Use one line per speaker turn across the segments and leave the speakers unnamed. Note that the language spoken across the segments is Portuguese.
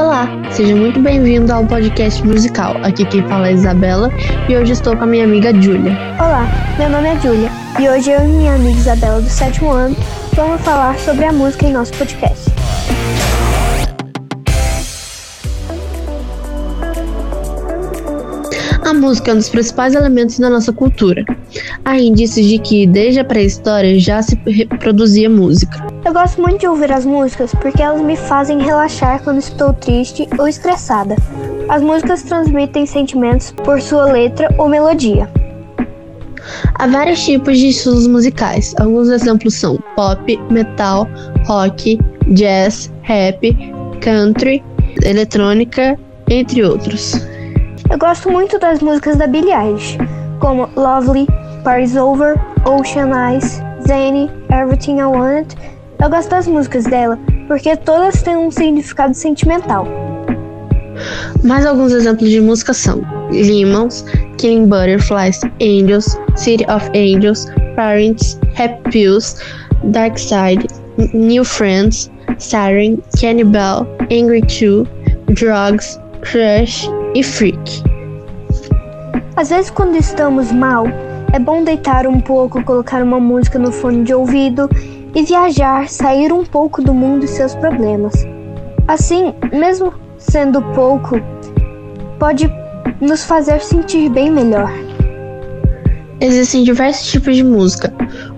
Olá, seja muito bem-vindo ao podcast musical. Aqui quem fala é Isabela e hoje estou com a minha amiga Júlia.
Olá, meu nome é Júlia e hoje eu e minha amiga Isabela do sétimo ano vamos falar sobre a música em nosso podcast.
A música é um dos principais elementos da nossa cultura. Há indícios de que, desde a pré-história, já se reproduzia música.
Eu gosto muito de ouvir as músicas porque elas me fazem relaxar quando estou triste ou estressada. As músicas transmitem sentimentos por sua letra ou melodia.
Há vários tipos de estilos musicais. Alguns exemplos são pop, metal, rock, jazz, rap, country, eletrônica, entre outros.
Eu gosto muito das músicas da Billie Eilish, como Lovely, Party's Over, Ocean Eyes, Zane, Everything I Wanted. Eu gosto das músicas dela porque todas têm um significado sentimental.
Mais alguns exemplos de música são Lemons, Killing Butterflies, Angels, City of Angels, Parents, Happy Pills, Dark Side, New Friends, Siren, Cannibal, Angry 2, Drugs, Crush e Freak.
Às vezes, quando estamos mal, é bom deitar um pouco, colocar uma música no fone de ouvido e viajar, sair um pouco do mundo e seus problemas. Assim, mesmo sendo pouco, pode nos fazer sentir bem melhor.
Existem diversos tipos de música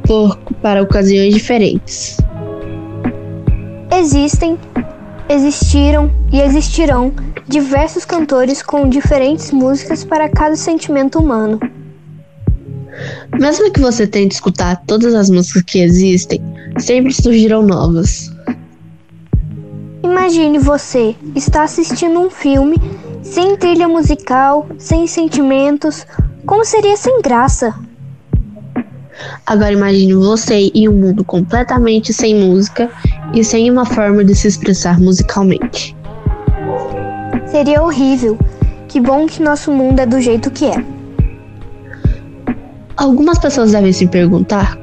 por, para ocasiões diferentes.
Existem, existiram e existirão diversos cantores com diferentes músicas para cada sentimento humano.
Mesmo que você tente escutar todas as músicas que existem, sempre surgirão novas.
Imagine você está assistindo um filme sem trilha musical, sem sentimentos, como seria sem graça?
Agora imagine você em um mundo completamente sem música e sem uma forma de se expressar musicalmente.
Seria horrível. Que bom que nosso mundo é do jeito que é.
Algumas pessoas devem se perguntar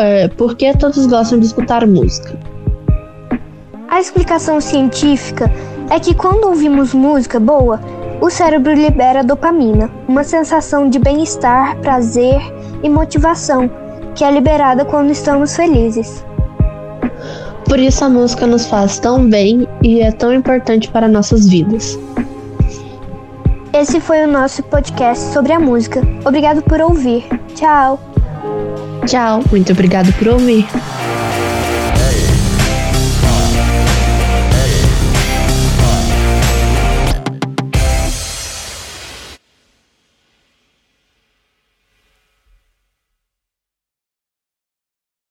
é, por que todos gostam de escutar música.
A explicação científica é que quando ouvimos música boa, o cérebro libera dopamina, uma sensação de bem-estar, prazer e motivação, que é liberada quando estamos felizes.
Por isso a música nos faz tão bem e é tão importante para nossas vidas.
Esse foi o nosso podcast sobre a música. Obrigado por ouvir. Tchau.
Tchau, muito obrigado por ouvir.